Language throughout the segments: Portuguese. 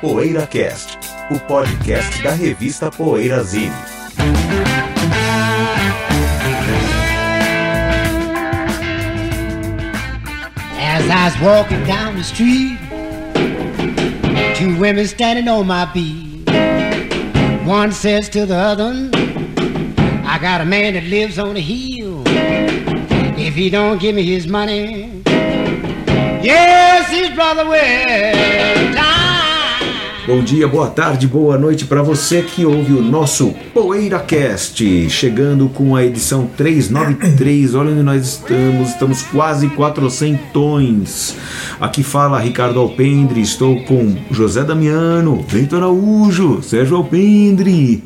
PoeiraCast, o podcast da revista Poeirazine. As I was walking down the street, two women standing on my beat. One says to the other, I got a man that lives on the hill. If he don't give me his money, yes, his brother will. Bom dia, boa tarde, boa noite para você que ouve o nosso PoeiraCast, chegando com a edição 393. Olha onde nós estamos, estamos quase 400. Aqui fala Ricardo Alpendre, estou com José Damiano, Vitor Araújo, Sérgio Alpendre.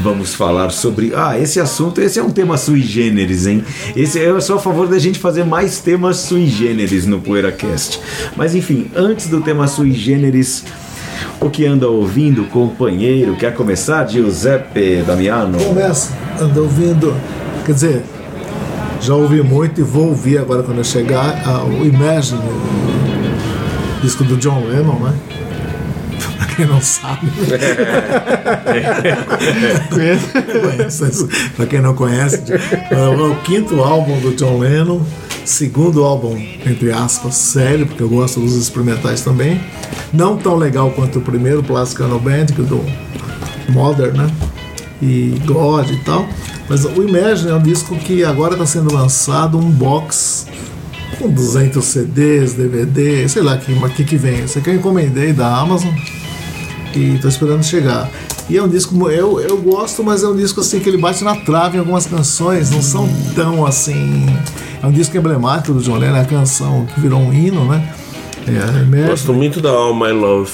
Vamos falar sobre. Ah, esse assunto, esse é um tema sui generis, hein? Esse eu sou a favor da gente fazer mais temas sui generis no PoeiraCast. Mas enfim, antes do tema sui generis. O que anda ouvindo, companheiro? Quer começar, Giuseppe Damiano? Começa, ando ouvindo, quer dizer, já ouvi muito e vou ouvir agora quando eu chegar ah, o Imagine, o disco do John Lennon, né? Pra quem não sabe. Pra quem não conhece, é o quinto álbum do John Lennon, segundo álbum, entre aspas, sério, porque eu gosto dos experimentais também. Não tão legal quanto o primeiro, Plastic Ono Band, que é do Modern, né? E God e tal. Mas o Imagine é um disco que agora está sendo lançado um box com 200 CDs, DVD, sei lá que que, que vem. Esse aqui eu encomendei da Amazon e estou esperando chegar. E é um disco, eu, eu gosto, mas é um disco assim que ele bate na trave em algumas canções, não são tão assim. É um disco emblemático do John Lennon, é a canção que virou um hino, né? É, Gosto muito da All My Love.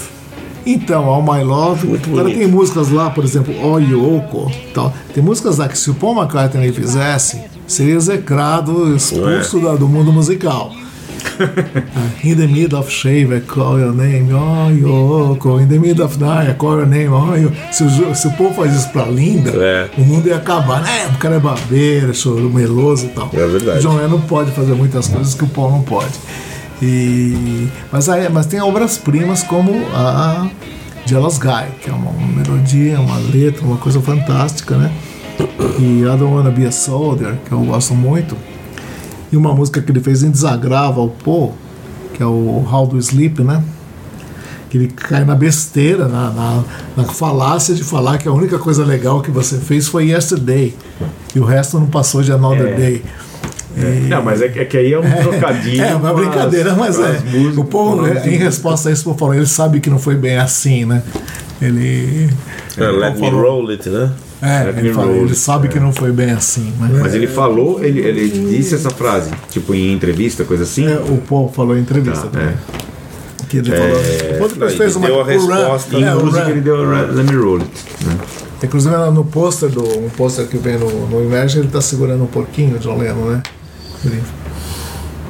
Então, All My Love. Muito bonito. tem músicas lá, por exemplo, All Yoko tal. Tem músicas lá que se o Paul McCartney fizesse, seria execrado, expulso da- do mundo musical. In the middle of shave, I call your name, oh Yoko. In the middle of night, I call your name, oh Yoko. Se o, se o Paul faz isso pra Linda, É. o mundo ia acabar. né? o cara é barbeiro, choro, meloso e tal. É verdade. O John Lennon pode fazer muitas coisas que o Paul não pode. E, mas, aí, mas tem obras-primas como a Jealous Guy, que é uma, uma melodia, uma letra, uma coisa fantástica, né? E I Don't Wanna Be a Soldier, que eu gosto muito. E uma música que ele fez em desagravo ao Paul, que é o How Do You Sleep, né? Que ele cai na besteira, na, na, na falácia de falar que a única coisa legal que você fez foi Yesterday. E o resto não passou de Another É. Day. Não, mas é que, é que aí é um trocadilho. É, uma com as- brincadeira, mas é. as músicas, o as- em resposta a isso, o Paul falou, ele sabe que não foi bem assim, né? Ele. É, Let Me falou- Roll It, né? É, ele, fala, ele sabe é. que não foi bem assim. Mas, Mas ele falou, ele, ele disse essa frase, tipo em entrevista, coisa assim. É, o Paul falou em entrevista Tá, também. é. Que ele falou. Quando não, ele fez uma deu a Run- resposta é, Run- ele deu Let Me Roll It. né? Inclusive no- pôster do um pôster que vem no, no Imagine, ele tá segurando um porquinho, o John Lennon, né? Ele-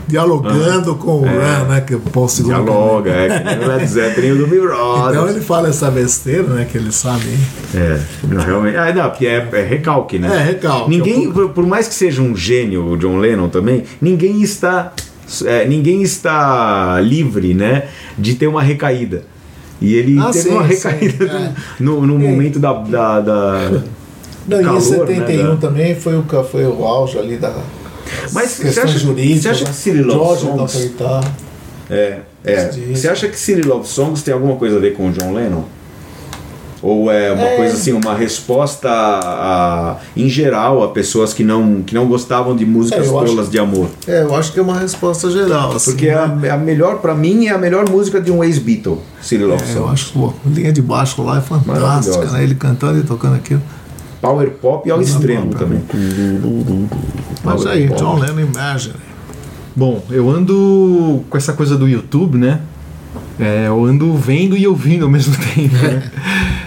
dialogando com o Run, né? Que o Paul segura. Dialoga, é que Led Zeppelin do Bill Então ele fala essa besteira, né? Que ele sabe. É, não, realmente. Ah, não, porque é, é recalque, né? É, recalque. Ninguém, por, por mais que seja um gênio, o John Lennon também, ninguém está, é, ninguém está livre, né, de ter uma recaída. E ele Ah, teve sim, uma sim, recaída é. no, no momento da, da, da- Não, calor, e em 71 né, da- também foi o, foi o auge ali da Mas você acha- jurídicas. você acha né? que Cyril Love George Songs- guitarra. É, é. Você acha que City Love Songs tem alguma coisa a ver com o John Lennon? Ou é uma É. coisa assim, uma resposta a, a- em geral a pessoas que não, que não gostavam de músicas É, eu acho- tolas de amor? É, eu acho que é uma resposta geral. Assim, Porque a, né? é a melhor, pra mim, é a melhor música de um ex-Beatle, City Love É, eu Songs. acho pô, a linha de baixo lá é fantástica, né? Ele cantando e tocando aquilo. Power pop ao extremo também. Mas Power aí, pop. John Lennon Imagine. Bom, eu ando com essa coisa do YouTube, né? É, eu ando vendo e ouvindo ao mesmo tempo. Né?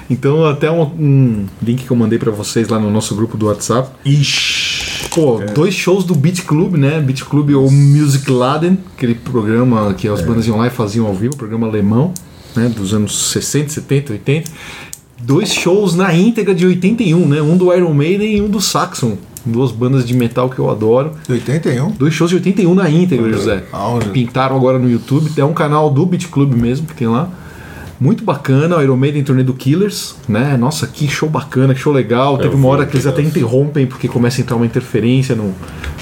Então, até um, um link que eu mandei pra vocês lá no nosso grupo do WhatsApp. Ixi. Pô, dois shows do Beat Club, né? Beat Club ou Music Laden, aquele programa que as bandas iam lá e faziam ao vivo, programa alemão, né? Dos anos 60, 70, 80. Dois shows na íntegra de 81, né? Um do Iron Maiden e um do Saxon. duas bandas de metal que eu adoro. De 81. Dois shows de 81 na íntegra, José. Aonde? Pintaram agora no YouTube. É um canal do Beat Club mesmo que tem lá. Muito bacana, o Iron Maiden turnê do Killers, né? Nossa, que show bacana, que show legal. Teve eu uma hora que eles até interrompem porque começa a entrar uma interferência no,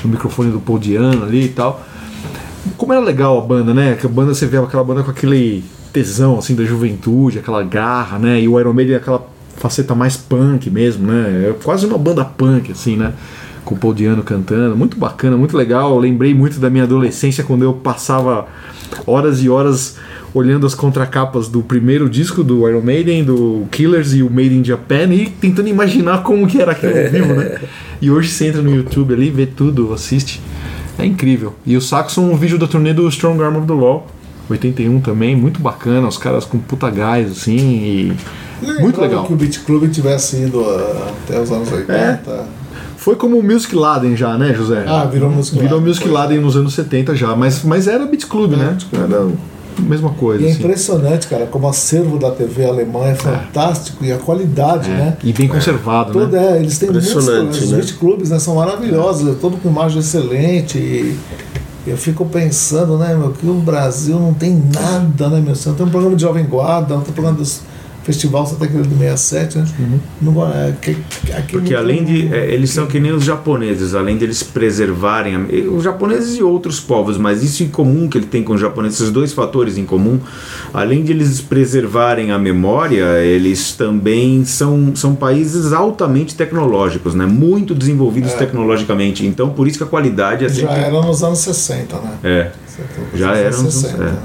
no microfone do Paul Diano ali e tal. Como era legal a banda, né? Que a banda você vê aquela banda com aquele tesão assim da juventude, aquela garra, né? E o Iron Maiden é aquela faceta mais punk mesmo, né? É quase uma banda punk assim, né? Com o Paul Diano cantando, muito bacana, muito legal. Eu lembrei muito da minha adolescência quando eu passava horas e horas olhando as contracapas do primeiro disco do Iron Maiden, do Killers e o Made in Japan e tentando imaginar como que era aquilo ao vivo, né? E hoje você entra no YouTube ali, vê tudo, assiste. É incrível. E o Saxon, um vídeo da turnê do Strong Arm of the Law, 81 também, muito bacana, os caras com puta gás, assim, e muito legal. que o Beat Club tivesse ido ah, até os anos 80. Foi como o Music Laden já, né, José? Ah, virou Music Virou Laden, Music pois é. Laden nos anos 70 já, mas, mas era Beat Club, né? Beat Club. Era a mesma coisa. E é assim. impressionante, cara, como o acervo da TV alemã é fantástico e a qualidade, né? E bem conservado, Todo, né? é, eles têm muitos né? beat clubes, né, são maravilhosos, é todo com imagem excelente e eu fico pensando, né, meu, que o Brasil não tem nada, né, meu, não tem um programa de Jovem Guarda, não tem um programa dos Festival Santa Cruz do 67, né? Não, é, que, aqui Porque não além de. é, eles são que nem os japoneses, além de eles preservarem. a- Os japoneses e outros povos, mas isso em comum que ele tem com os japoneses, esses dois fatores em comum, além de eles preservarem a memória, eles também são, são países altamente tecnológicos, né? Muito desenvolvidos tecnologicamente. Então por isso que a qualidade é Já sempre. era nos anos 60, né? É. Já Nos era anos nos- 60, é. né?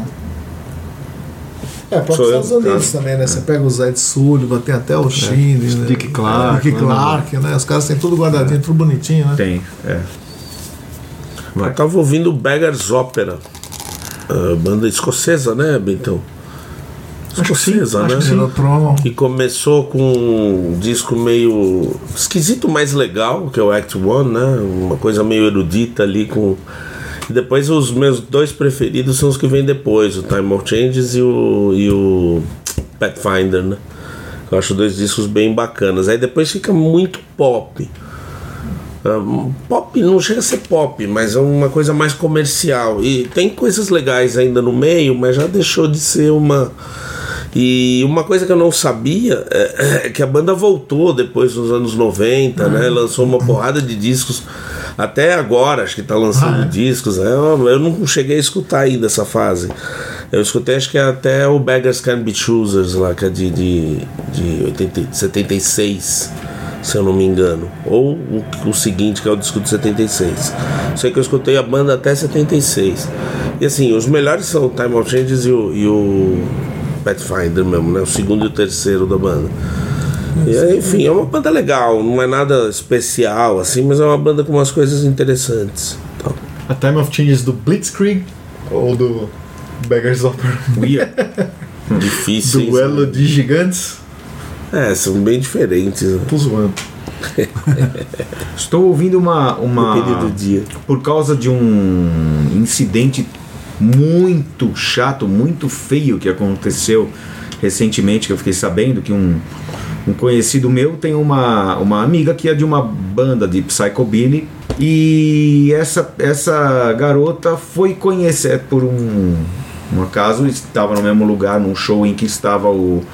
É, próprio Sou eu, Estados Unidos tá. também, né? Você pega o Zé de Sullivan, tem até o Chine, né? Dick Clark, Dick né? Clark, né? Os caras têm tudo guardadinho, tudo bonitinho, né? Tem, é. Vai. Eu tava ouvindo Beggars Opera, a banda escocesa, né, Bentão? Escocesa, né? Que começou com um disco meio esquisito, mais legal, que é o Act One, né? Uma coisa meio erudita ali com. E depois os meus dois preferidos são os que vêm depois, o Time of Changes e o, e o Pathfinder, né? Eu acho dois discos bem bacanas. Aí depois fica muito pop. Um, pop não chega a ser pop, mas é uma coisa mais comercial. E tem coisas legais ainda no meio, mas já deixou de ser uma. E uma coisa que eu não sabia é, é que a banda voltou depois nos anos 90, né? Lançou uma porrada de discos. Até agora, acho que tá lançando discos. né? Eu, eu não cheguei a escutar ainda essa fase. Eu escutei, acho que é até o Beggars Can Be Choosers lá, que é de, de, de 80, 76 se eu não me engano. Ou o, o seguinte, que é o disco de 76. Sei que eu escutei a banda até 76. E assim, os melhores são o Time of Changes e o, e o Pathfinder mesmo, né? O segundo e o terceiro da banda. E aí, enfim, é uma banda legal, não é nada especial assim, mas é uma banda com umas coisas interessantes. Então, A Time of Changes do Blitzkrieg ou do Beggars Opera? Weird. difíceis. Duelo de gigantes? É, são bem diferentes. né? Tô zoando. Estou ouvindo uma. uma do dia. por causa de um incidente muito chato, muito feio que aconteceu recentemente, que eu fiquei sabendo que um, um conhecido meu tem uma, uma amiga que é de uma banda de psychobilly e essa, essa garota foi conhecer por um, um acaso, estava no mesmo lugar, num show em que estava o,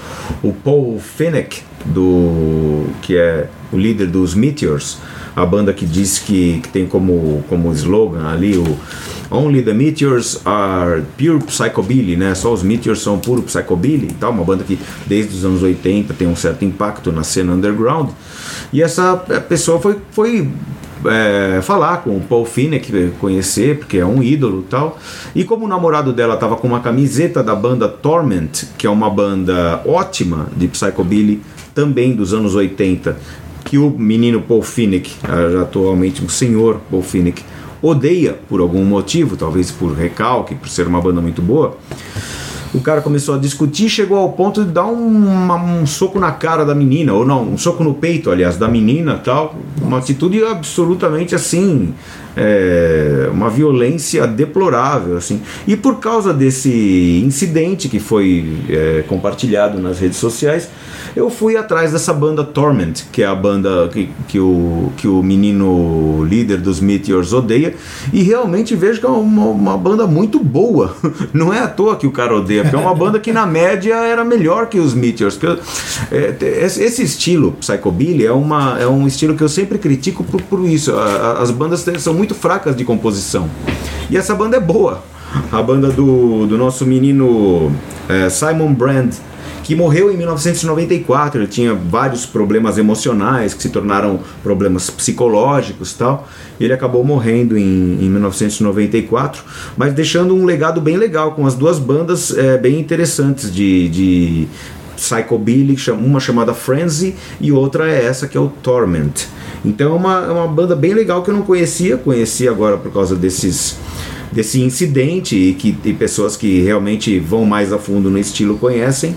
o Paul Fenech, do, que é o líder dos Meteors, a banda que diz que, que tem como, como slogan ali o Only the Meteors are pure psychobilly, né? Só os Meteors são puro psychobilly e tal, uma banda que desde os anos 80 tem um certo impacto na cena underground. E essa eh, pessoa foi, foi é, falar com o Paul Finneck, conhecer, porque é um ídolo e tal. E como o namorado dela tava com uma camiseta da banda Torment, que é uma banda ótima de psychobilly, também dos anos 80, que o menino Paul Finneck, ah, atualmente um senhor Paul Finneck, odeia por algum motivo, talvez por recalque, por ser uma banda muito boa. O cara começou a discutir, chegou ao ponto de dar um, um soco na cara da menina, ou não, um soco no peito, aliás, da menina tal. Uma atitude absolutamente assim, é, uma violência deplorável assim. E por causa desse incidente que foi é, compartilhado nas redes sociais eu fui atrás dessa banda Torment que é a banda que, que, o, que o menino líder dos Meteors odeia. E realmente vejo que é uma, uma banda muito boa. Não é à toa que o cara odeia porque é uma banda que na média era melhor que os Meteors. É, esse estilo psychobilly é, uma, é um estilo que eu sempre critico por, por isso. A- a- as bandas são muito fracas de composição e essa banda é boa a banda do, do nosso menino é, Simon Brand que morreu em 1994. Ele tinha vários problemas emocionais que se tornaram problemas psicológicos tal. Ele acabou morrendo em, em 1994, mas deixando um legado bem legal com as duas bandas é, bem interessantes de, de psychobilly, uma chamada Frenzy e outra é essa que é o Torment. Então é uma, é uma banda bem legal que eu não conhecia, conheci agora por causa desses desse incidente e que e pessoas que realmente vão mais a fundo no estilo conhecem.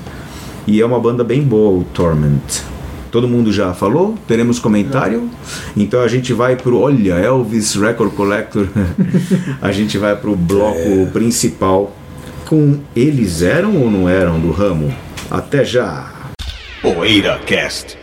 E é uma banda bem boa, o Torment. Todo mundo já falou? Teremos comentário? Então a gente vai pro. Olha, Elvis Record Collector. a gente vai pro bloco principal com eles eram ou não eram do ramo? Até já! Poeira Cast.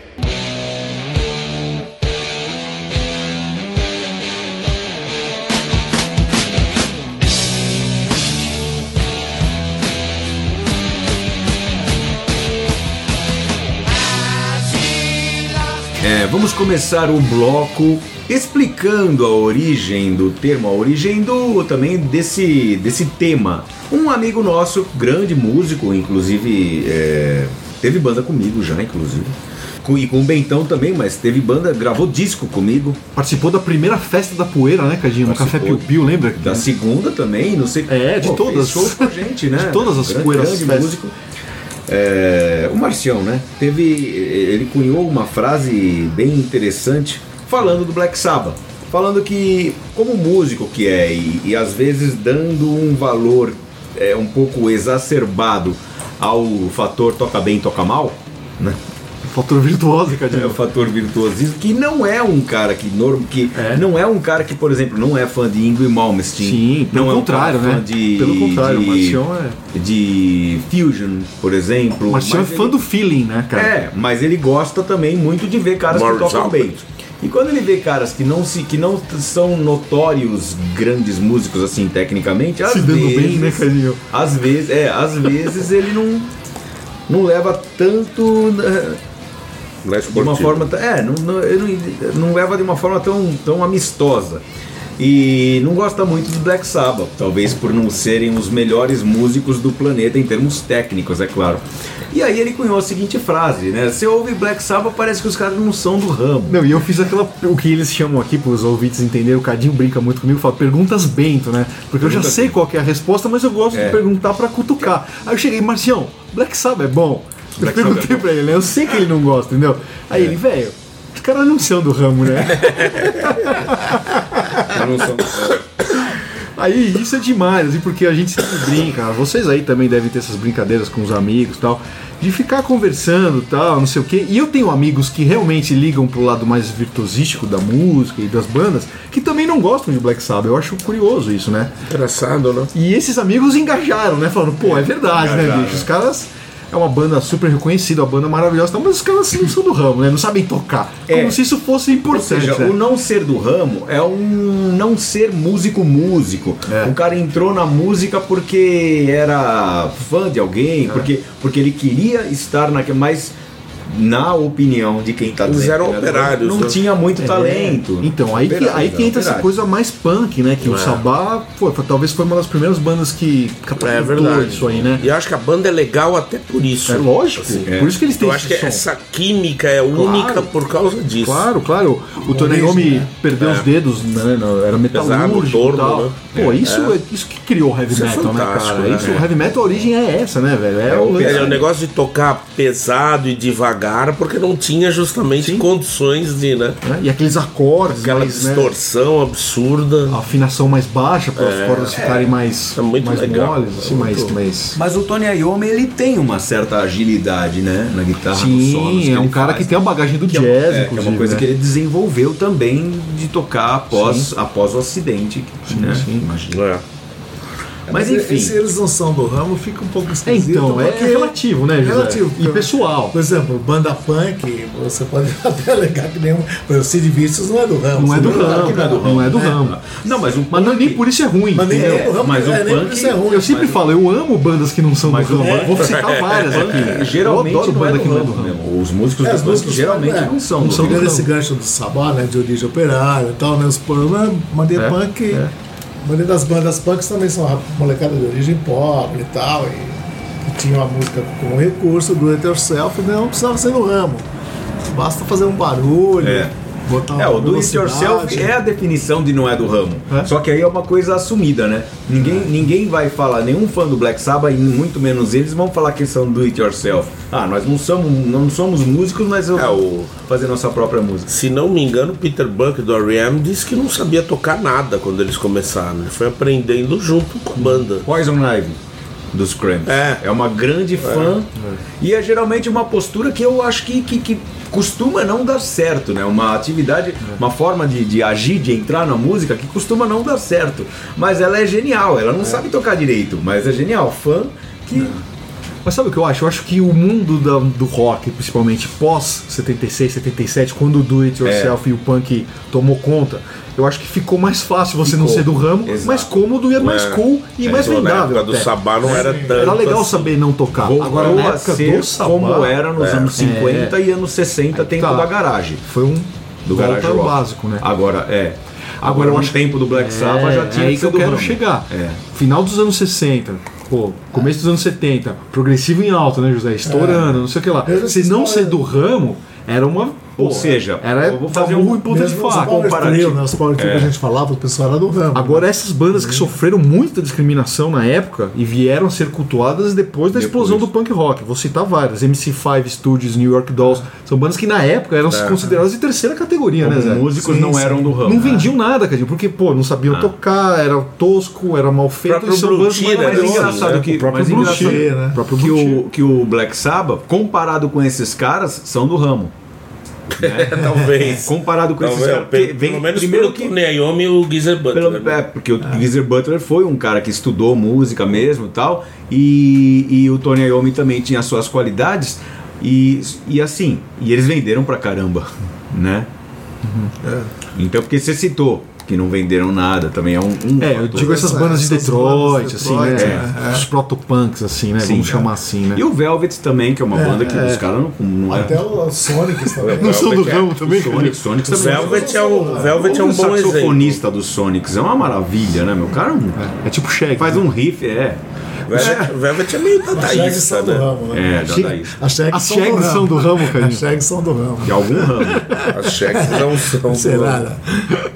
É, vamos começar o bloco explicando a origem do termo, a origem do também desse, desse tema. Um amigo nosso, grande músico, inclusive é, teve banda comigo já, inclusive. Com- E com o Bentão também, mas teve banda, gravou disco comigo. Participou da primeira festa da poeira, né, Cadinho? No Café. Piu Piu, lembra? Da segunda também, não sei. É, de todas. fez shows com a gente, né? De todas as grande, poeiras grande festas. músico. É, o Marcião, né? Teve. Ele cunhou uma frase bem interessante falando do Black Sabbath. Falando que, como músico que é, e, e às vezes dando um valor é, um pouco exacerbado ao fator toca bem, toca mal, né? Fator virtuoso, É o Cadinho. fator virtuosismo, que não é um cara que, norm, que É. não é um cara que, por exemplo, não é fã de Ingrid Malmsteen. Sim, pelo não contrário, é um né? fã de, Pelo contrário, o de, Marcião é. de Fusion, por exemplo. O Marcião é Mas fã ele- do feeling, né, cara? É, mas ele gosta também muito de ver caras que tocam Albert. bem. E quando ele vê caras que não se que não são notórios grandes músicos assim tecnicamente, às Se dando vezes, bem, né, Cadinho? às vezes, é, às vezes ele não não leva tanto eh, Não é de uma esportivo. forma é não, não, não, não leva de uma forma tão, tão amistosa e não gosta muito do Black Sabbath talvez por não serem os melhores músicos do planeta em termos técnicos é claro e aí ele cunhou a seguinte frase né você ouve Black Sabbath parece que os caras não são do ramo Não, e eu fiz aquela. O que eles chamam aqui para os ouvintes entenderem, o Cadinho brinca muito comigo, fala perguntas bento, né? Porque eu já sei qual que é a resposta, mas eu gosto É. de perguntar para cutucar. Aí eu cheguei, Marcião, Black Sabbath é bom? Eu perguntei é pra ele, né? Eu sei que ele não gosta, entendeu? Aí ele, velho, os caras não são do ramo, né? não são do ramo. Aí isso é demais, assim, porque a gente sempre brinca, vocês aí também devem ter essas brincadeiras com os amigos e tal, de ficar conversando e tal, não sei o quê. E eu tenho amigos que realmente ligam pro lado mais virtuosístico da música e das bandas, que também não gostam de Black Sabbath. Eu acho curioso isso, né? Engraçado, né? E esses amigos engajaram, né? Falando, pô, é verdade, né, bicho? Os caras. É uma banda super reconhecida, uma banda maravilhosa, mas os caras não são do ramo, né? Não sabem tocar. É. Como se isso fosse Ou importante. seja, né? o não ser do ramo é um não ser músico músico. É. O cara entrou na música porque era fã de alguém, É. porque, porque ele queria estar naquele. Mas na opinião de quem tá Eles dizendo eram que era do operários, ramo, Não né? tinha muito talento. É. Então, aí que, Operários, aí que entra essa operários. coisa mais punk, né? Que o É. Sabá foi, foi- talvez foi uma das primeiras bandas que É catapultou verdade. isso aí, né? E eu acho que a banda é legal até por isso. É lógico, é. por isso que eles têm Eu acho que som. essa química é única por causa disso. Claro, claro. O Tony Origem, Iommi né? perdeu É. os dedos, né? Era metalúrgico torno, e tal. né? Pô, isso é. isso que criou o heavy Isso é metal, né, cara? né? Isso, o heavy metal, a origem é essa, né, velho? É, É o o. É, o negócio de tocar pesado e devagar, porque não tinha justamente condições de, né? né? E aqueles acordes, Aquela mais, né, distorção absurda. a afinação mais baixa para as cordas ficarem mais, É muito mais legal. moles, assim, mais, mais... Mas o Tony Iommi, ele tem uma certa agilidade, né? Na guitarra, nos solos Sim, é um cara faz. que tem a bagagem do Que é, jazz, uma- é, é uma coisa né? que ele desenvolveu também de tocar após, após o acidente. né? Imagina. É. Mas Se- enfim. Se eles não são do ramo, fica um pouco É, esquisito. então, é relativo, né, José? relativo. E pessoal. Por exemplo, banda punk, você pode até alegar que nenhum. Por exemplo, Sid Vicious não é do ramo. Não é do ramo, não é do não é do ramo. Não, mas um Mas não, nem por isso é ruim. Mas nem é do ramo, mas o é, nem por punk- isso é ruim. Eu sempre Mas- falo, eu amo bandas que não são Mas do ramo. o Vou citar várias aqui. Geralmente eu adoro não é banda que não é do ramo. Os músicos É, do punk geralmente é, não são. não são esse gancho do Sabá, né, de origem operária e tal, né, os problemas, mandei É, punk, é. A maioria das bandas punks também são uma molecada de origem pobre e tal, e que tinha uma música com recurso do it yourself, e não precisava ser no ramo. Basta fazer um barulho, É. botar É, o do it yourself é a definição de não é do ramo. É? Só que aí é uma coisa assumida, né? Ninguém, ninguém vai falar, nenhum fã do Black Sabbath, e muito menos eles, vão falar que são do it yourself. Ah, nós não somos, não somos músicos, mas eu É, vou o- fazer nossa própria música. Se não me engano, Peter Buck do R.E.M. disse que não sabia tocar nada quando eles começaram. Ele foi aprendendo junto com a banda. Poison Ivy dos Cramps. É. uma grande fã e é geralmente uma postura que eu acho que, que, que costuma não dar certo, né? Uma atividade, uma forma de, de agir, de entrar na música que costuma não dar certo. Mas ela é genial, ela não sabe tocar direito, mas é genial. Fã que. Mas sabe o que eu acho? Eu acho que o mundo da- do rock, principalmente pós 76, 77, quando o do it yourself e o punk tomou conta, eu acho que ficou mais fácil você não Ficou. ser do ramo, Exato. mais cômodo e mais É. cool e mais Então, Na vendável. época do. Sabá não era tanto. Era legal assim. saber não tocar. Voltou Agora na época ser do Sabá, como era nos É. anos 50 e anos 60, tempo tá. da garagem. foi um Do volta garage ao rock. básico, né? Agora, é. Agora Agora, no acho- tempo do Black Sabbath já tinha é aí que que eu quero chegar. É. Final dos anos 60, pô, começo dos anos 70, progressivo em alta, né, José? Estourando, não sei o que lá. Se não ser do ramo, era uma. Ou pô, seja, era eu vou fazer um- em ponta de faca. power comparativo. né, os power trio É. que a gente falava, o pessoal era do ramo. Agora, essas bandas que sofreram muita discriminação na época e vieram a ser cultuadas depois da Depois. explosão do punk rock. Vou citar várias: MC5 Studios, New York Dolls. São bandas que na época eram consideradas de terceira categoria, né, Como Zé? músicos Sim, não sim. eram do ramo. Não né? vendiam nada, cara, porque, pô, não sabiam tocar, era tosco, era mal feito. e são bandas mais engraçado né? que, O próprio Blue né? O, que o Black Sabbath, comparado com esses caras, são do ramo. Talvez. Comparado com esses Talvez, caras. porque pelo, vem pelo menos primeiro que Tony Iommi e o Geezer Butler. Pelo, né? é, porque o Geezer Butler foi um cara que estudou música mesmo e tal, e, e o Tony Iommi também tinha suas qualidades, e, e assim, e eles venderam pra caramba, né? Então, porque você citou que não venderam nada, também é um. um É, eu digo essas bandas de Detroit, assim, né? É, Os proto-punks, assim, né? Sim, Vamos é. chamar assim, né? E o Velvet também, que é uma banda que os caras não, não é. Até o Sonic também. Não são do ramo também, Sonic, Sonic O também. Velvet é um, Velvet é o um bom exemplo. saxofonista dos Sonics é uma maravilha, né, meu? O cara um- É tipo Shag. faz um riff, é. Velvet, Velvet é meio dadaísta, do né? ramo, né? É, dadaísta. As Shags são do ramo, cara. As Shags são do ramo. De algum ramo. As cheques não são. Será? né?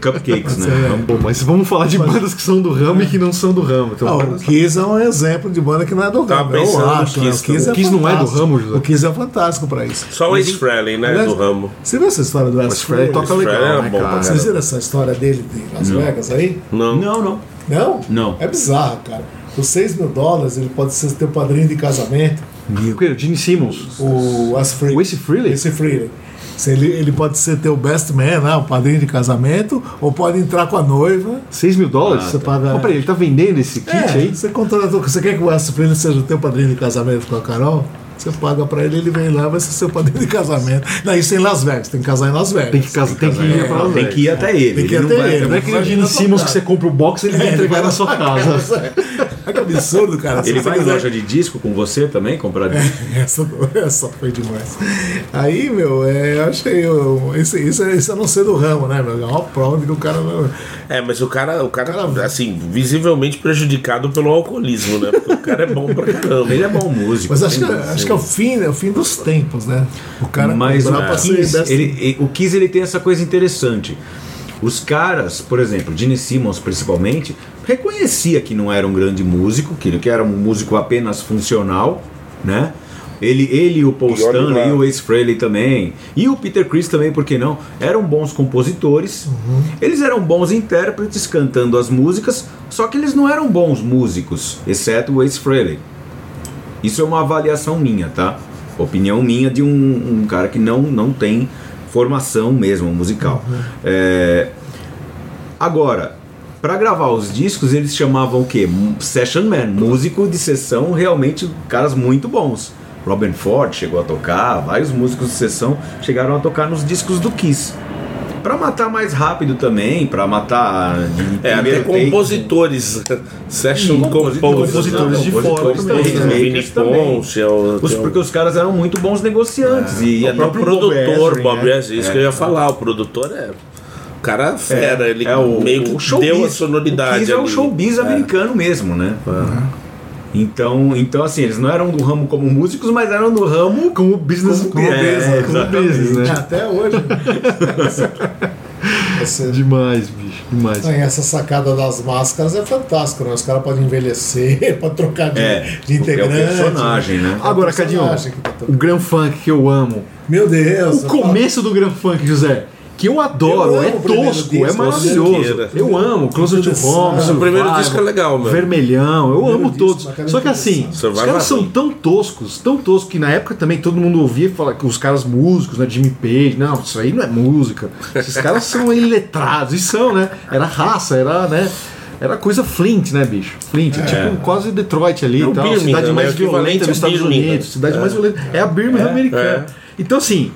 Cupcakes, né? Bom, mas vamos falar de bandas que são do ramo e que não são do ramo. Então, Ah, o Kiss é um exemplo de banda que não é do Tava ramo. Eu pensando no acho. né? O Kiss, também. O Kiss não é do ramo, José? O Kiss é fantástico pra isso. Só o Ace Frehley, né? Aliás, Do ramo. Você viu essa história do Ace Frehley toca legal, é né, cara? Vocês viram essa história dele de Las Vegas aí? Não. Não, não. Não? Não. É bizarro, cara. Por 6 mil dólares ele pode ser teu padrinho de casamento. O que? O Gene Simmons. O Ace Frehley. O Ace Frehley? Ace Frehley. Se ele, ele pode ser teu best man, né, o padrinho de casamento, ou pode entrar com a noiva. 6 mil dólares? Você paga- Pô, peraí, ele tá vendendo esse kit É, aí? você contratou, você quer que o Ace Frehley seja o teu padrinho de casamento com a Carol? Você paga pra ele, ele vem lá, vai ser seu padrinho de casamento. Não, isso é em Las Vegas, tem que casar em Las Vegas. Tem que, casa, tem que ir pra Las Tem que ir até ele. Tem que ir ele até não vai ele. Não é que nem o Vai Gene na sua Simmons que casa. você compra o box e ele vai É, ele entregar vai na sua casa. Olha que absurdo, cara. Ele vai em quiser- loja de disco com você também comprar disco? Essa, essa foi demais. Aí, meu, é, eu achei. Eu, isso, isso, é- isso é não ser do ramo, né, meu? É uma prova de que o cara não. É, mas o cara, o cara, Cara- assim, visivelmente prejudicado pelo alcoolismo, né? Porque o cara é bom pra caramba. Ele é bom músico. Mas acho que, tem- acho acho que é o fim, é o fim dos tempos, né? O cara Mas o Kiss, dessa- ele, ele- o Kiss ele tem essa coisa interessante. Os caras, por exemplo, Gene Simmons principalmente, reconhecia que não era um grande músico, que ele que era um músico apenas funcional, né? Ele, ele e o Paul E Stanley e o Ace Frehley também, e o Peter Criss também, por que não? Eram bons compositores, eles eram bons intérpretes cantando as músicas, só que eles não eram bons músicos, exceto o Ace Frehley. Isso é uma avaliação minha, tá? Opinião minha de um, um cara que não, não tem formação mesmo musical. É, Agora, para gravar os discos, eles chamavam o quê? Session Man, músico de sessão, realmente caras muito bons. Robin Ford chegou a tocar, vários músicos de sessão chegaram a tocar nos discos do Kiss. Pra matar mais rápido também, pra matar de É, até compositores. Session Sim, compositores. compositores de fora também, né? Vini makers também. Ponce, é o, o- porque os caras eram muito bons negociantes. e E até até o produtor, Bob né? Ezrin, isso que eu ia falar, o produtor é. O cara fera, ele é o, meio que o showbiz. deu a sonoridade. O Kiss é o showbiz americano mesmo, né? Então, então, assim, eles não eram do ramo como músicos, mas eram do ramo Como business, Como como, business, é, como exatamente. business, né? Até hoje. Essa, Demais, bicho, demais. E essa sacada das máscaras é fantástica, né? Os caras podem envelhecer, podem trocar de, É, de porque é o integrante. personagem, né? É Agora, Cadinho, tá o Grand Funk que eu amo. Meu Deus. O começo do Grand Funk, José, que eu adoro, Eu é tosco, disco, é maravilhoso. Eu amo, Closer to Home, Mas o primeiro disco é legal, meu. Vermelhão, eu amo todos. Só que assim, os caras é são tão toscos, tão toscos, que na época também todo mundo ouvia falar que os caras músicos, né? Jimmy Page, não, isso aí não é música. Esses caras são iletrados, e são, né? Era raça, era, né? Era coisa Flint, né, bicho? Flint, é. tipo quase Detroit ali É tal. Cidade né? mais equivalente violenta dos Estados. Unidos. Cidade mais violenta. É a Birmingham americana. Então, assim,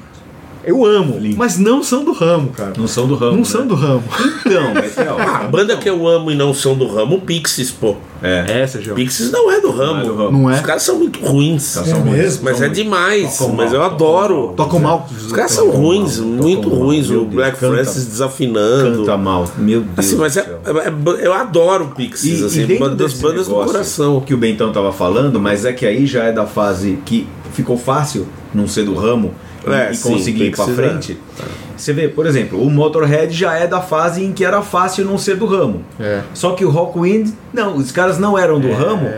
eu amo, mas não são do ramo, cara. Não são do ramo. Não né? são do ramo. Então, mas é, ó, A banda que eu amo e não são do ramo, o Pixies, pô. é. É, Sérgio. Pixies não é do ramo. é do ramo. Não é? Os caras são muito ruins. É mesmo? Mas é demais. Tocam Mas mal, eu adoro. Tocam mal. Os caras são ruins, mal, muito ruins. O Deus, Black canta- Francis desafinando. Canta mal. Meu Deus. Assim, mas é, céu. é- eu adoro o Pixies, assim, dentro uma das bandas do coração. que o Bentão tava falando, mas é que aí já é da fase que ficou fácil não ser do ramo e- É, e, sim, conseguir ir pra Pixies é. frente. Você vê, por exemplo, o Motorhead já é da fase em que era fácil não ser do ramo. É. Só que o Rockwind, não, os caras não eram do ramo.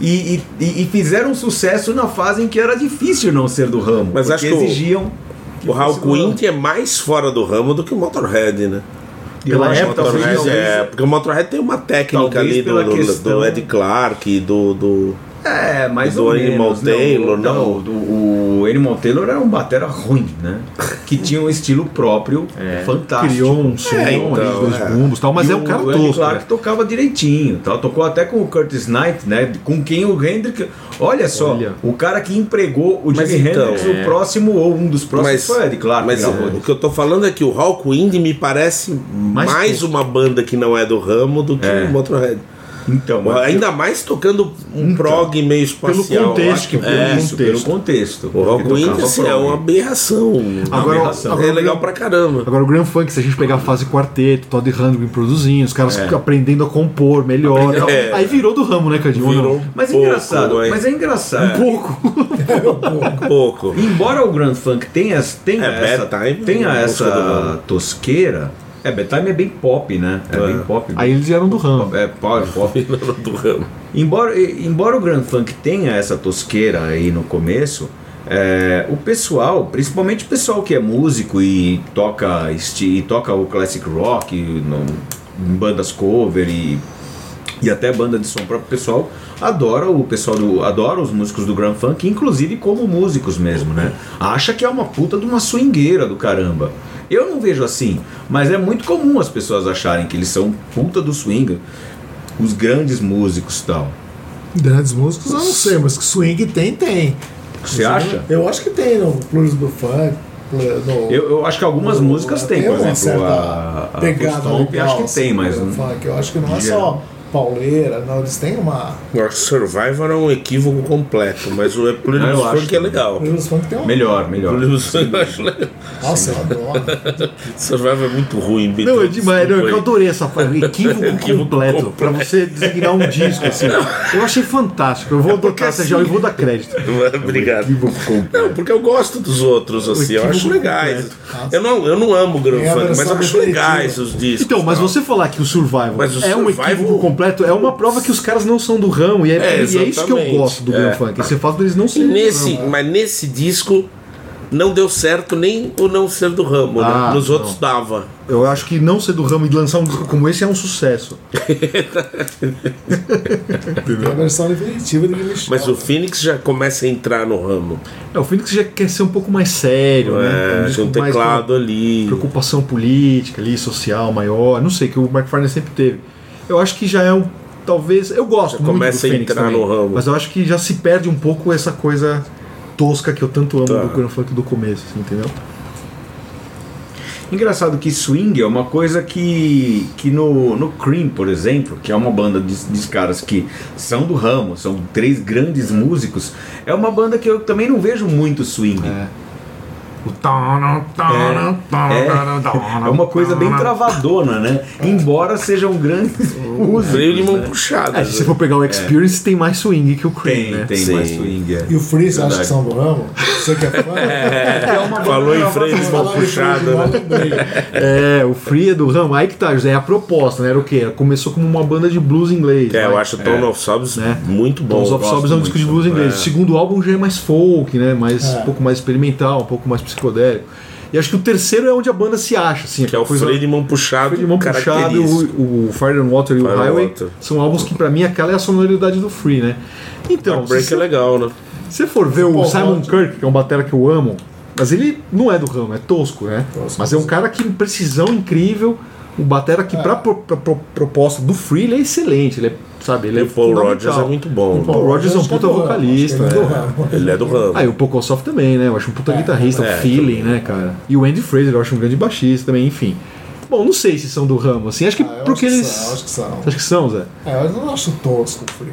E, e- e- fizeram sucesso na fase em que era difícil não ser do ramo. Mas acho que o- exigiam. O ramo. Quint é mais fora do ramo do que o Motorhead, né? Pela época, Motorhead talvez- é, porque o Motorhead tem uma técnica ali do, do- questão- do Ed Clark, do, do É, mais Do Animal menos, né? Taylor, O- não. o- O, o Animal Taylor era um batera ruim, né? Que tinha um estilo próprio, fantástico. Criou um som É, ali, então, dois é. bumbos e tal, mas E é um cara o Ed tosco. Clark né? tocava direitinho, tal. tocou até com o Curtis Knight, né? Com quem o Hendrix. Olha só, Olha. o cara que empregou o Mas Jimi então, Hendrix, é. o próximo ou um dos próximos Mas, foi o Ed Clark. mas gravou. o que eu tô falando é que o Hawkwind me parece mais, tosco. uma banda que não é do ramo do que É. o Motorhead. Então, mas- Ainda mais tocando um prog meio espacial. contexto, Eu acho que pelo, é, isso, pelo contexto. O assim, é uma aberração. Agora, aberração. agora é legal pra caramba. Agora o Grand Funk, se a gente pegar a fase quarteto, Todd Rundgren produzindo, os caras É. aprendendo a compor melhor. É. Aí virou do ramo, né, Cadinho? Virou Mas é pouco, engraçado, mas- mas é engraçado. Um pouco. pouco. Embora o Grand Funk tenha, tenha É, essa, tenha é a música do essa tosqueira, é, Bad Time é bem pop, né? É, É. bem pop. Aí eles eram do ramo. É pop, pop. do ramo. embora, embora o Grand Funk tenha essa tosqueira aí no começo, é, o pessoal, principalmente o pessoal que é músico e toca, e toca o classic rock no- em bandas cover e e até banda de som próprio pessoal adora o pessoal do adora os músicos do Grand Funk, inclusive como músicos mesmo, né? Acha que é uma puta de uma swingueira do caramba. Eu não vejo assim, mas é muito comum as pessoas acharem que eles são puta do swing, os grandes músicos e tal. Grandes músicos, eu não sei, mas que swing tem, tem. Você acha? Eu acho que tem no Blues do Funk. No, Eu, eu acho que algumas músicas tem, por uma exemplo, certa a, a pegada Stomp, acho que tem, assim, mas no funk. Eu acho que não é só pauleira, não, eles têm uma. Eu acho que Survivor é um equívoco completo, mas o acho Funk é legal. O Blues Funk tem uma. Melhor, melhor. Blues Funk eu acho legal. Nossa, eu adoro. Survivor é muito ruim, Beatles. Não, é demais. Não, Desculpa eu adorei essa frase. Equívoco, Equívoco completo. completo. Pra você designar um disco assim. Eu achei fantástico. Eu vou adotar essa já e vou dar crédito. Obrigado. Equívoco completo. Não, porque eu gosto dos outros, assim, eu acho legais. Eu não, eu não amo o Grand É Funk, mas eu acho legais os discos. Então, mas você falar que o o é um equívoco completo é uma prova que os caras não são do ramo. E é, É, e é isso que eu gosto do É. Grand Funk. Esse fato deles não serem do nesse, ramo. mas nesse disco não deu certo nem o não ser do ramo, Ah, né? Nos não. outros dava. Eu acho que não ser do ramo e lançar um disco como esse é um sucesso. Tem a versão definitiva de Michel. Mas o Phoenix já começa a entrar no ramo. É, o Phoenix já quer ser um pouco mais sério, né? É, tem um mais teclado ali. Preocupação política ali, social, maior. Não sei, que o Mark Farner sempre teve. Eu acho que já é um. Talvez. Eu gosto Já muito começa do a entrar também, no ramo. Mas eu acho que já se perde um pouco essa coisa tosca que eu tanto amo Tá. do Grand Funk do começo, assim, entendeu? Engraçado que swing é uma coisa que, que no, no Cream, por exemplo, que é uma banda de, de caras que são do ramo, são três grandes músicos, é uma banda que eu também não vejo muito swing. Tana, É, é uma coisa bem travadona, né? Embora sejam grandes músicos. Freio de mão né? puxada. É, se você for pegar o Experience, tem mais swing que o Cream, Tem, né? tem Sim. mais swing. é. E o Free, você acha que são do ramo? Você que é fã? É uma Falou banda em freio de mão puxada, mão, né? É, o Free é do ramo. Aí que tá, José, é a proposta, né? Era o quê? Começou como uma banda de blues inglês. É, eu vai. acho Tone of Sobs Né? muito bom. Tons of Sobs é um disco de blues inglês. É. O segundo álbum já é mais folk, né? Mais, É. Um pouco mais experimental, um pouco mais psicodélico. E acho que o terceiro é onde a banda se acha, assim. Que é o coisa- freio de mão puxado, Freio de mão puxado, o, o Fire and Water e o Fire and Highway Water. são álbuns que pra mim aquela é a sonoridade do Free, né? Então, se Break é você legal, né? se você for ver o Pô, Simon ótimo. Kirk, que é um batera que eu amo, mas ele não é do ramo, é tosco, né? Tosco, mas é um cara que precisão incrível, o batera que pra, pro- pra pro- proposta do Free ele é excelente, ele é, sabe, ele E é o Paul. Rodgers é muito bom. O Paul Rodgers é um Acho puta ramo, vocalista, acho que ele é do é. ramo. Ele é do ramo. Ah, e o Pocosoft também, né? Eu acho um puta É, guitarrista, é, o feeling, né, cara? E o Andy Fraser, eu acho um grande baixista também, enfim. Bom, não sei se são do ramo, assim, acho que Ah, porque acho que eles. são, acho que são. Você acha que são, Zé? É, eu não acho tosco o Free.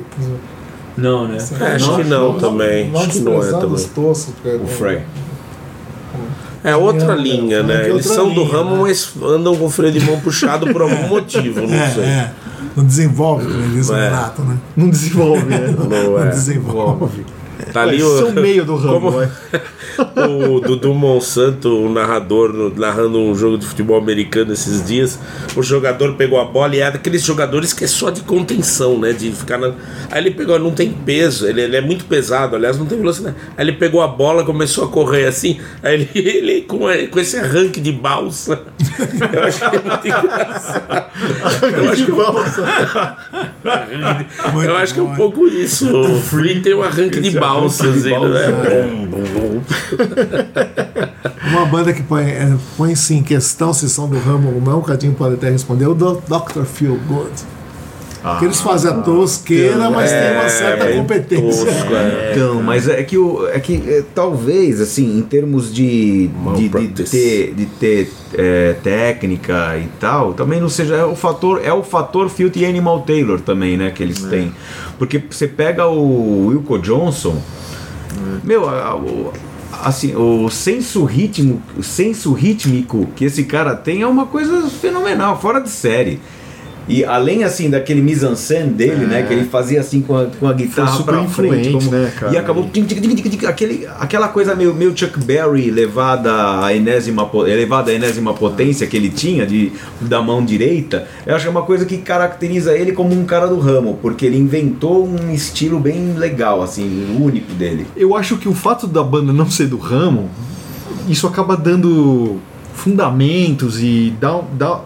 Não, né? É, acho que não também. Acho que não é também. porque O Frey. É outra É, linha, é, né? é Eles são do ramo, né? mas andam com o freio de mão puxado por algum motivo, não É, sei. É. Não desenvolve, o É. Renato, né? Não desenvolve, né? Não Não é. desenvolve. Tá ali Eles o, meio do ramo, Como- o Dudu Monsanto, o narrador, no- narrando um jogo de futebol americano esses dias. O jogador pegou a bola e é daqueles jogadores que é só de contenção, né? De ficar na. Aí ele pegou, não tem peso, ele, ele é muito pesado, aliás, não tem velocidade. Aí ele pegou a bola, começou a correr assim. Aí ele, ele com, com esse arranque de balsa. Eu achei muito engraçado. Eu acho que, eu acho que é um pouco isso. O Free tem um arranque de balsa, assim, né? Uma banda que põe, é, põe-se em questão se são do ramo ou não, o Cadinho pode até responder, é o Dr. Feel Good. Que eles fazem a tosqueira, mas tem uma certa bem competência. tosco, é. Então, mas é que, o, é que é, talvez, assim, em termos de, de, de ter, de ter é, técnica e tal, também não seja. É o fator, é o fator Filthy Animal Taylor também, né? Que eles têm. Porque você pega o Wilco Johnson, meu, a- o- assim, o senso ritmo, o senso rítmico que esse cara tem é uma coisa fenomenal, fora de série. E além assim daquele mise-en-scène dele, né, que ele fazia assim com a, com a guitarra super pra frente, influente, como- né, cara? e acabou tic, tic, tic, tic, aquele, aquela coisa meio, meio Chuck Berry levada à enésima, elevada à enésima potência que ele tinha de, da mão direita, eu acho que é uma coisa que caracteriza ele como um cara do ramo, porque ele inventou um estilo bem legal, assim, único dele. Eu acho que o fato da banda não ser do ramo, isso acaba dando fundamentos e dá, dá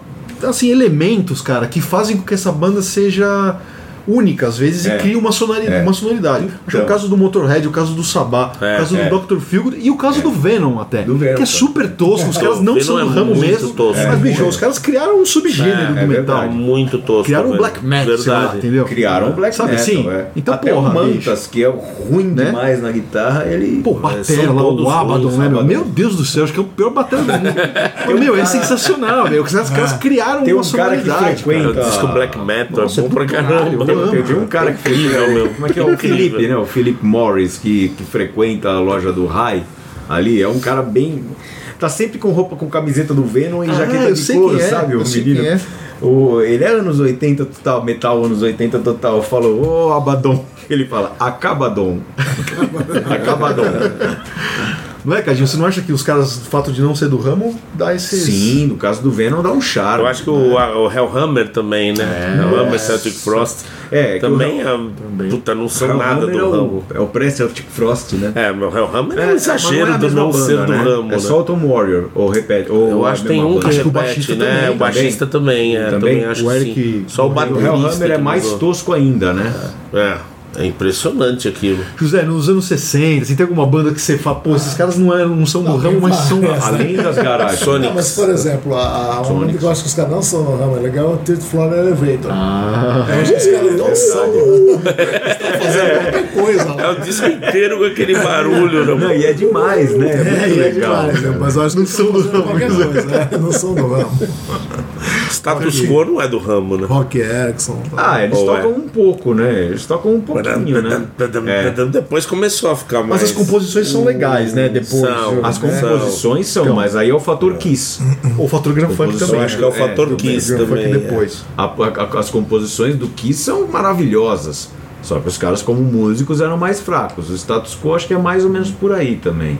assim, elementos, cara, que fazem com que essa banda seja única às vezes É. e cria uma, sonori É. uma sonoridade. Acho que é o Então. caso do Motorhead, o caso do Sabá, É, o caso é. do Dr. Feelgood e o caso do Venom até. Do Venom, que é tá. super tosco, os É. caras não Venom são do é ramo mesmo. tosco. Mas, É, bicho, os caras criaram um subgênero É, do é metal. verdade. Muito tosco. Criaram o black metal, sei lá, entendeu? Criaram o black Sabe metal, assim? é. Então, Até porra, o Mantas, bicho. que é ruim Né? demais na guitarra, ele... Pô, são batera lá, o Abaddon, né, meu? Meu Deus do céu, acho que é o pior batera do mundo. Meu, é sensacional, meu. Os caras, caras criaram Tem uma um cara que sonoridade. frequenta- Eu disse que o black metal é bom é pra caralho, eu. Tem, tem um cara que Incrível, frequenta, meu. como é que é o Incrível. Felipe, né? O Felipe Morris, que, que frequenta a loja do Rai ali, é um cara bem. Tá sempre com roupa com camiseta do Venom e Ah, jaqueta eu de sei couro, quem é, sabe? eu O sei menino. quem é. O, ele é anos 80 total, metal anos 80 total. Falou, ô Abaddon. Ele fala, Acabadon. Acabadon. Não é, Cadinho? Você não acha que os caras, o fato de não ser do ramo, dá esse. Sim, no caso do Venom dá um charme. Eu acho que o, a- o Hellhammer também, né? Hellhammer, Celtic Frost. É, que também o é. Puta, não O são nada do é o, ramo. é o pré-Celtic Frost, né? É, meu Hellhammer é, É, um mas exagero não é a do não banda, ser do né? ramo, É né? só o Tom Warrior, ou repete. Ou Eu acho que tem um que. Acho que o repete, baixista né? também, o baixista também, é. Também. Também acho O que Eric- sim. Só o O baterista. Hellhammer é que mais tosco ainda, né? É, é impressionante aquilo. José, nos anos 60, assim, tem alguma banda que você fala, pô, esses caras não, eram, não são do Não, ramo, mas são. né? Além das garagens. Sonic. Não, mas por exemplo, a, a uma banda que eu acho que os caras não são no ramo é legal é o Third Floor Elevator. Ah, que os caras não são do ramo. Estão fazendo coisa É o disco inteiro com aquele barulho. Não, Né? e é demais, né? É, É, muito é legal. demais, né? Mas eu acho que Não são do ramo, qualquer coisa. É, não são do ramo. Status quo não é do ramo, né? Rock Erickson. Ah, eles Ou tocam é? um pouco, né? Eles tocam um pouquinho, né? É. Depois começou a ficar mais. mas as composições são legais, né? Depois. São. As né? composições são, Então. mas aí é o fator Kiss. O fator Grand Funk também. acho que é o É, fator também. Kiss também. é. depois. A- a- as composições do Kiss são maravilhosas. Só que os caras, como músicos, eram mais fracos. O status quo acho que é mais ou menos por aí também.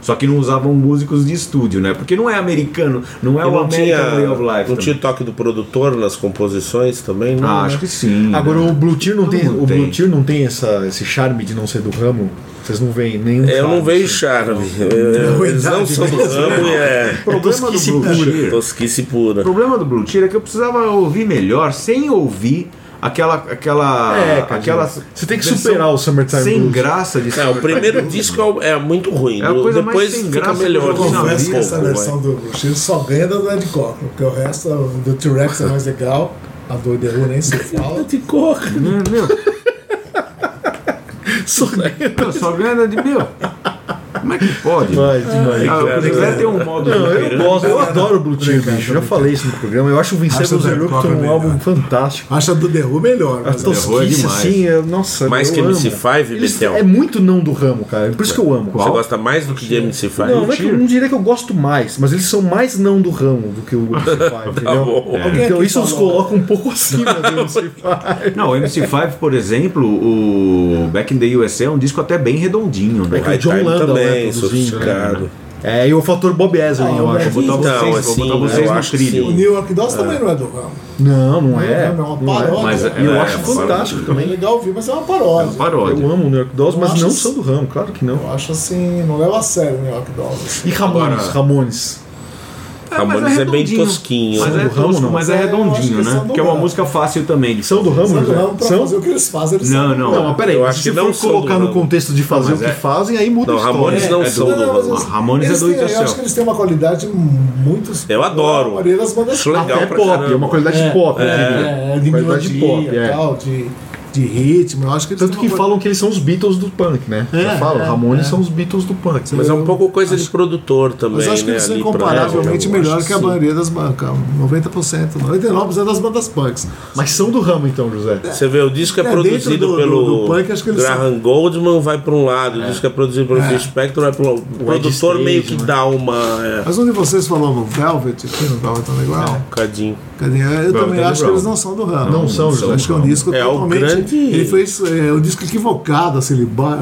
Só que não usavam músicos de estúdio, né? Porque não é americano, não é E o não American tinha, Way of Life. não também. tinha o toque do produtor nas composições também? Não, Ah, né? acho que sim. Agora né? o Blue Tear não Todo tem, mundo o tem. Blue Tear não tem essa, esse charme de não ser do ramo. Vocês não veem nenhum. Eu não charme, vejo assim. charme. Eu- Eles não são do ramo e é O problema do tosquice Blue pura. Tosquice pura. O problema do Blue Tear é que eu precisava ouvir melhor sem ouvir aquela aquela É, aquela você tem que superar o Summertime sem Blues. graça de É, o primeiro disco é é muito ruim. É a coisa mais Depois sem fica graça que eu melhor. na Confesso que essa versão vai. do Bruxeiro só ganha da Dead Cock, porque o resto do T-Rex é mais legal, a do The Who nem se fala. De cor. Meu, meu, Só meu, só ganha de meu. Como é que pode? demais, demais. Ah, o cara. Tem um modo Não, eu gosto, eu adoro o Blue Tear, bicho. Já falei isso no programa. Eu acho o Eruption Cock um álbum fantástico. Acho a do The Who melhor, A mas é tosquice, demais. assim, é, nossa. Mais que amo. MC5, Eles- Betel. É muito não do ramo, cara. Por isso que eu amo. Você gosta mais do que de MC5? Não, não, é que eu não diria que eu gosto mais, mas eles são mais não do ramo do que o MC5, entendeu? bom. Alguém Então aqui isso os coloca um pouco acima do MC5. Não, o MC5, por exemplo, o Back in the USA é um disco até bem redondinho, né? É que o John Time Landau, também, né, sofisticado. É, e o fator Bob Ezrin, Ah, eu acho. Vou botar Então, vocês, vou assim, botar vocês eu no acho que trilho. O New York Dolls também não é do ramo. Não, não é. É uma Não paródia. Mas é- E eu é, acho é uma fantástico É também. legal ouvir, mas é uma paródia. Paródia. Eu amo o New York Dolls, mas não assim- são do ramo, claro que não. Eu acho assim, não leva a sério o New York Dolls. assim. E Ramones, Agora- Ramones. Ramones mas é bem redondinho. tosquinho. Mas São é do ramo, tosco, não? mas é é, acho redondinho, né? são do Que é uma música fácil também. de São do ramo, São do José? ramo pra São? fazer o que eles fazem, eles Não, são do não. Não, mas peraí, Eu acho se que for não são colocar do no contexto de fazer Não, o que é- fazem, aí muda Não, a história. Ramones não É, são Não, do não, mas ramo. eles- Ramones é do têm- it Eu acho yourself. que eles têm uma qualidade muito Eu adoro. A maioria das bandas Acho legal Até pop, é uma qualidade É, pop. É, de pop, é. tal, de, ritmo. Eu acho que Tanto que uma falam que eles são os Beatles do punk, né? Já É, falam, é, Ramones é. são os Beatles do punk. Mas é um pouco coisa de produtor Mas também, eu acho que né? eles são incomparavelmente melhor acho que a sim. maioria das bandas. 90%, 99% das bandas punks. Mas são do ramo então, José. Você vê, o disco é, É, produzido do- pelo do- do punk, acho que eles Graham Goldman, vai para um lado. O disco é produzido pelo Phil Spector, vai para o produtor Stage, meio que né? dá uma. É, Mas um de vocês no Velvet, aqui no Velvet Underground. um bocadinho. Eu também acho que eles não são do ramo. Não são, Eu Acho que é um disco É, o totalmente. grande- Ele fez é, um disco equivocado, assim, ele vai,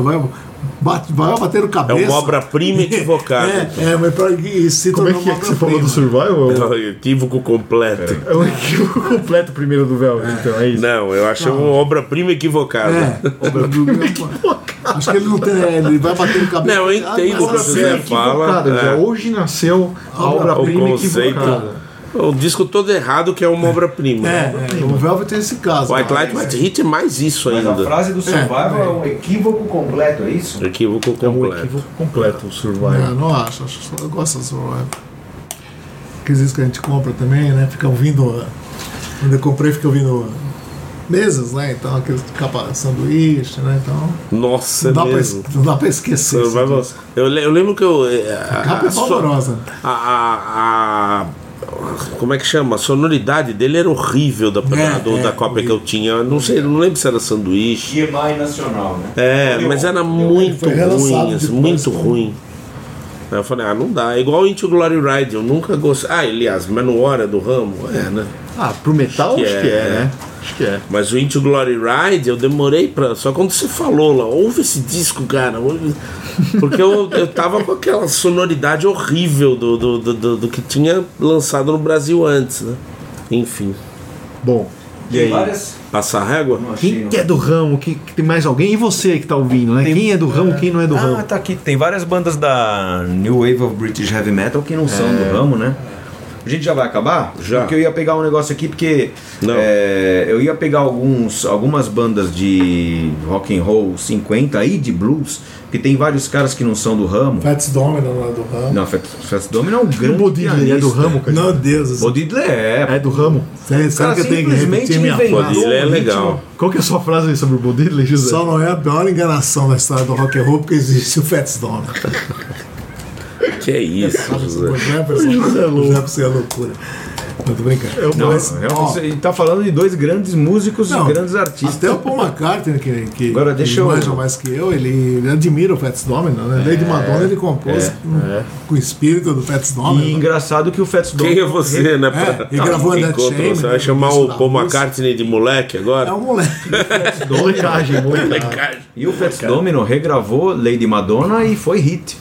bate, vai bater no É cabeça. uma obra-prima equivocada. É, é, mas pra, e se Como é que é que você falou do. Survival? É um equívoco completo. É o equívoco completo primeiro do Velvet, então, é isso. Não, eu acho uma obra-prima equivocada. É, obra-prima. Acho que ele não tem. Ele vai bater no cabeça. Não, eu entendo Ah, o que você fala. Equivocada, é. Hoje nasceu a Obra- obra-prima o equivocada. O disco todo errado, que é uma obra-prima. É, é, o Velvet tem esse caso. White né? Light, White Hit é mais isso Mas a ainda. frase do Survival é, um equívoco completo, é isso? Equívoco É um completo. equívoco completo o Não, Survival. não acho, acho só- eu gosto do Survival. Aqueles discos que a gente compra também, né? Fica ouvindo. Quando eu comprei, fica ouvindo meses, né? Então, aquele capa sanduíche, né? Então. Nossa, Não é dá, pra, mesmo. es- não dá pra esquecer. Survival-. Eu, eu lembro que eu. eh, A capa é so- horrorosa. a, a- a- como é que chama? A sonoridade dele era horrível da, É, do- é, da cópia que eu tinha. Não sei, não lembro se era sanduíche. EMI nacional, né? É, mas era muito ruim, assim, depois, muito né? ruim. Aí eu falei, ah, não dá. É igual Into Glory Ride, eu nunca gostei. Ah, aliás, Manowar é do ramo? É, né? Ah, pro metal Acho acho que que é, é, né? Acho que é. Mas o Into Glory Ride eu demorei pra. Só quando você falou lá, ouve esse disco, cara. ouve. Porque eu, eu tava com aquela sonoridade horrível do, do, do, do- do que tinha lançado no Brasil antes, né? Enfim. Bom, e Tem aí? várias. Passar régua? Quem que é do ramo? Que, que tem mais alguém? E você que tá ouvindo, né? Quem é do ramo, quem não é do Ah, ramo? tá aqui. Tem várias bandas da New Wave of British Heavy Metal que não são do ramo, né? A gente já vai acabar? Já. Porque eu ia pegar um negócio aqui, porque Não. é, eu ia pegar alguns, algumas bandas de rock and roll 50 e de blues, que tem vários caras que não são do ramo. Fats Domino não é do ramo. Não, Fats Fats Domino é um o grande Bo Diddley é do ramo, cara? Meu Deus. Bo Diddley é. É do ramo. Cara sabe que eu tenho que simplesmente repetir minha inventou? Ele é legal. Qual que é a sua frase aí sobre o Bo Diddley, José? Só não é a pior enganação da história do rock and roll porque existe o Fats Domino. Que é isso, José. José é louco. É loucura. Não, tô brincando. Não, Mas, ó, você tá falando de dois grandes músicos Não, e grandes artistas. Até o Paul McCartney, que, que, Agora, deixa eu- manja mais que eu, ele, ele admira o Fats Domino, né? Lady Madonna ele compôs é, com, com o espírito do Fats E Domino. engraçado que o Fats Quem é Domino você, né? É, pra- ele gravou Quem Dead? Shame, Você né, vai no chamar o Paul. McCartney de moleque agora? É um moleque. Molecagem, molecagem. Molecagem. E o Fats Domino regravou Lady Madonna e foi hit.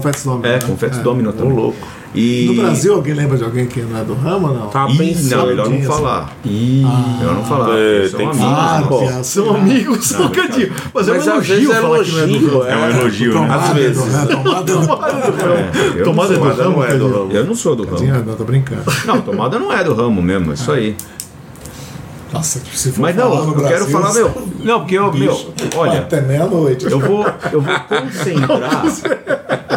Fats Domino. É, né? Fats É. Domino também. louco. E... No Brasil, alguém lembra de alguém que não é do ramo ou não? Tá Ih, pensando. não, melhor não falar. melhor não falar. É, são tem que amigos. Ah, Pô, é São amigos, um bocadinho. Mas, é um Mas às elogio vezes é falar que não é do elogio. ramo. É um elogio, né? Às do vezes. tomada do ramo. É, Tomada não do não é ramo. Eu não sou do ramo. Não, tô brincando. Não, tomada não é do ramo mesmo, é isso aí. Nossa, se for Mas falar não, no eu quero Brasil, falar, meu. Não, porque eu, meu, olha, Até meia-noite. eu vou, eu vou concentrar.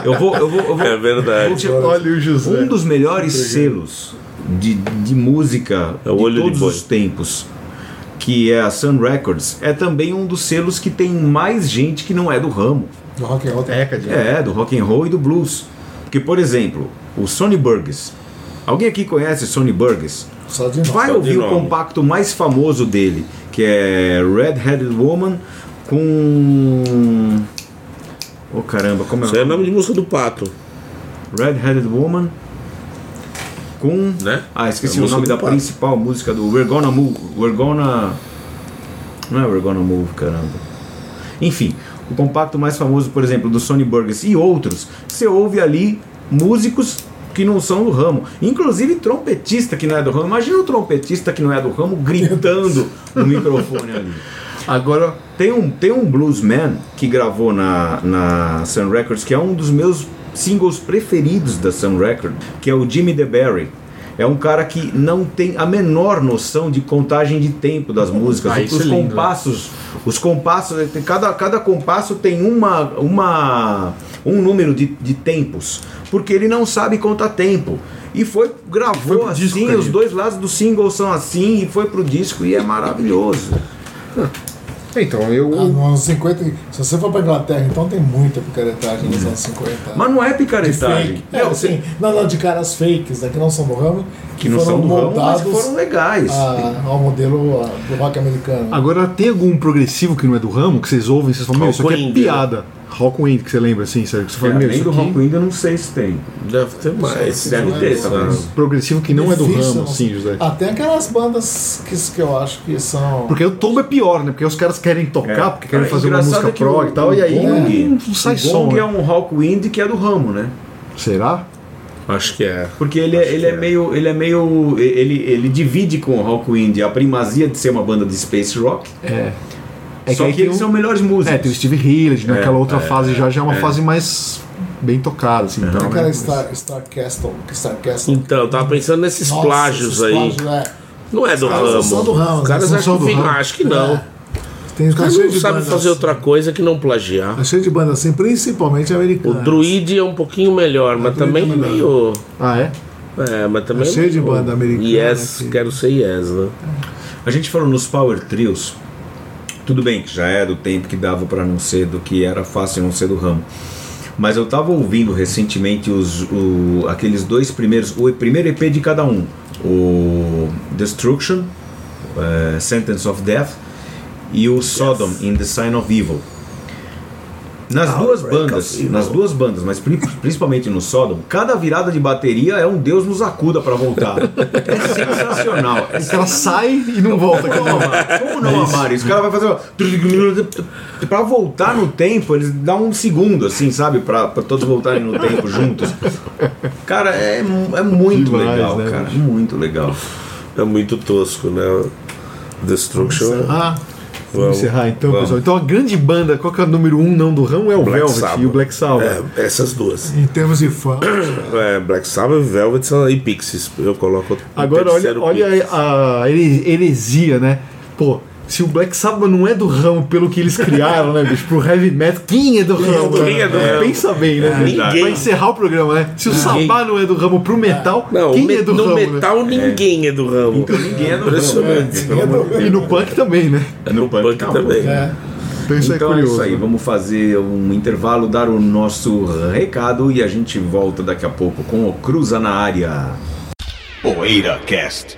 Eu vou, eu vou, eu vou. É verdade. Olha o José. Um dos melhores selos de, de música É o de Olho de todos Boi. os tempos, que é a Sun Records, é também um dos selos que tem mais gente que não é do ramo. No rock and roll É, Cadinho. É, do rock and roll e do blues. Porque, por exemplo, o Sonny Burgess. Alguém aqui conhece Sonny Burgess? Só de. Vai Só de ouvir o nome. compacto mais famoso dele, que é Red Headed Woman com. Oh caramba, como é Isso o é o nome? de música do pato, Red Headed Woman com. né? Ah, esqueci É o nome da pato. principal música do We're Gonna Move. We're Gonna. Não é We're Gonna Move, caramba. Enfim, o compacto mais famoso, por exemplo, do Sonny Burgess e outros, você ouve ali músicos que não são do ramo. Inclusive trompetista que não é do ramo. Imagina o trompetista que não é do ramo gritando no microfone ali. Agora, Tem um, tem um bluesman que gravou na, na Sun Records, que é um dos meus singles preferidos da Sun Records, que é o Jimmy DeBerry. É um cara que não tem a menor noção de contagem de tempo das músicas. Ah, isso os é compassos, os compassos, cada, cada compasso tem uma, uma, um número de, de tempos, porque ele não sabe contar tempo. E foi, gravou Foi assim, disco, os dois lados do single são assim, e foi pro disco e é maravilhoso. então, eu. Ah, nos anos 50, se você for pra Inglaterra, então tem muita picaretagem nos anos 50. Mas não é de picaretagem. fake. É, assim, não, não, de caras fakes, né, que não são do ramo, que, que não foram são do ramo, mas foram legais. a- ao modelo ah, do rock americano. Agora, tem algum progressivo que não é do ramo, que vocês ouvem, vocês falam, meu, isso aqui é piada. Rockwind, que você lembra assim, sério? Que você fala, É, meu, além do aqui... Rock Wind, eu não sei se tem. Deve ter mais. Deve ter, Mas- talvez. Progressivo que não é do Difícil, ramo, não assim. José. Tem aquelas bandas que, que eu acho que são. Porque o tombo é pior, né? Porque os caras querem tocar, É. porque querem É, fazer uma música é prog o- e tal, o e aí Gong- não sai o som. Gong né? é um Rock Wind que é do ramo, né? Será? Acho que é. Porque ele, é, ele é meio. Ele é meio. Ele, ele divide com o Rock Wind a primazia de ser uma banda de space rock. É. É só aí que, eles um- são melhores músicos. É, tem o Steve Hillard, naquela outra é, fase já, já é uma é. fase mais bem tocado, assim. Então, Aquela né? Star, Star Castle. Star Castle. Então, eu tava pensando nesses Nossa, plágios aí. é. Não é do ramo. são do ramo, Os caras não acham que ramo. acho que não. É. Tem Os caras não sabem fazer assim. outra coisa que não plagiar. Tá cheio de banda assim, principalmente O americana. Druid é um pouquinho melhor, mas Druid também é melhor. meio. Ah, é? É, mas também. Tá cheio de banda americana Yes, aqui. quero ser yes, né? A gente falou nos Power Trios. Tudo bem que já é do tempo que dava pra não ser do que era fácil não ser do ramo. Mas eu tava ouvindo recentemente os, o- aqueles dois primeiros, o primeiro EP de cada um, o Destruction, eh, Sentence of Death e o Sodom in the Sign of Evil. Nas duas bandas, nas duas bandas, mas pri- principalmente no Sodom, cada virada de bateria é um Deus nos acuda pra voltar. É sensacional. É O cara sai e não volta. como não amar? Como não amar isso? O cara vai fazer. ó, Pra voltar no tempo, eles dão um segundo, assim, sabe? Pra, pra todos voltarem no tempo juntos. Cara, é, é muito Demais, legal, né, cara. Muito legal. É muito tosco, né? Destruction. Ah, Vamos encerrar então, Vamos. pessoal. Então a grande banda, qual que é o número um não do ramo? É o Black Velvet Sabbath. e o Black Sabbath. É, essas duas. em termos de fã, É, Black Sabbath, Velvet são- e Pixies. Eu coloco. o Agora olha, olha a, a here- heresia, né? Pô, se o Black Sabbath não é do ramo pelo que eles criaram, né, bicho? Pro heavy metal, quem é do ramo? Quem né? é do ramo? Pensa bem, né? bicho? Ninguém. Pra encerrar o programa, né? Se o Sabá não é do ramo pro metal, Não, quem me- é do no ramo? né? metal ninguém é do ramo. Ninguém é do Impressionante. ramo. E no punk também, né? No Punk também. é, Então isso Então é é curioso. isso aí, né? vamos fazer um intervalo, dar o nosso recado e a gente volta daqui a pouco com o Cruza na área. Poeira Cast.